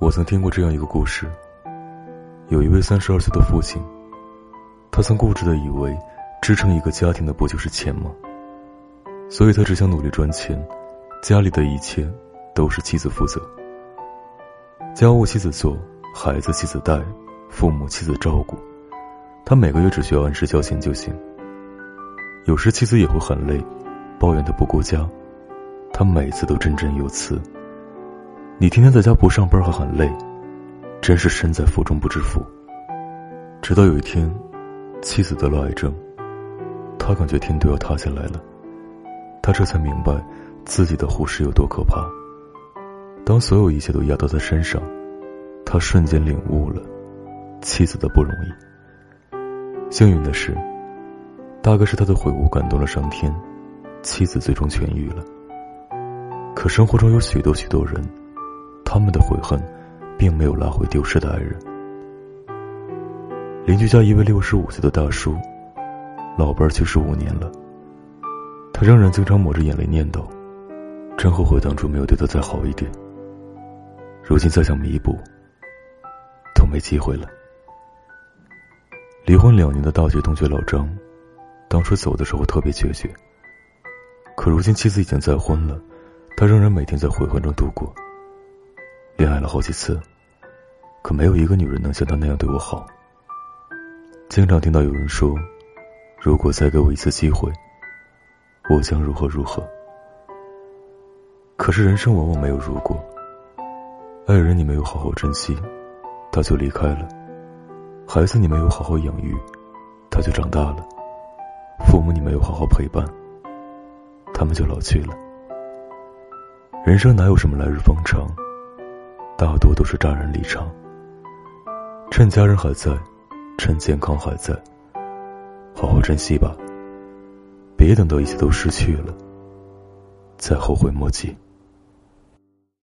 我曾听过这样一个故事：有一位三十二岁的父亲，他曾固执的以为，支撑一个家庭的不就是钱吗？所以他只想努力赚钱，家里的一切都是妻子负责，家务妻子做，孩子妻子带，父母妻子照顾，他每个月只需要按时交钱就行。有时妻子也会很累，抱怨他不顾家，他每次都振振有词。你天天在家不上班还很累，真是身在福中不知福。直到有一天，妻子得了癌症，他感觉天都要塌下来了。他这才明白，自己的护士有多可怕。当所有一切都压到他身上，他瞬间领悟了妻子的不容易。幸运的是，大概是他的悔悟感动了上天，妻子最终痊愈了。可生活中有许多许多人。他们的悔恨，并没有拉回丢失的爱人。邻居家一位六十五岁的大叔，老伴去世五年了。他仍然经常抹着眼泪念叨：“真后悔当初没有对他再好一点。如今再想弥补，都没机会了。”离婚两年的大学同学老张，当初走的时候特别决绝。可如今妻子已经再婚了，他仍然每天在悔恨中度过。恋爱了好几次，可没有一个女人能像他那样对我好。经常听到有人说：“如果再给我一次机会，我将如何如何。”可是人生往往没有如果。爱人你没有好好珍惜，他就离开了；孩子你没有好好养育，他就长大了；父母你没有好好陪伴，他们就老去了。人生哪有什么来日方长？大多都是乍然离场。趁家人还在，趁健康还在，好好珍惜吧。别等到一切都失去了，再后悔莫及。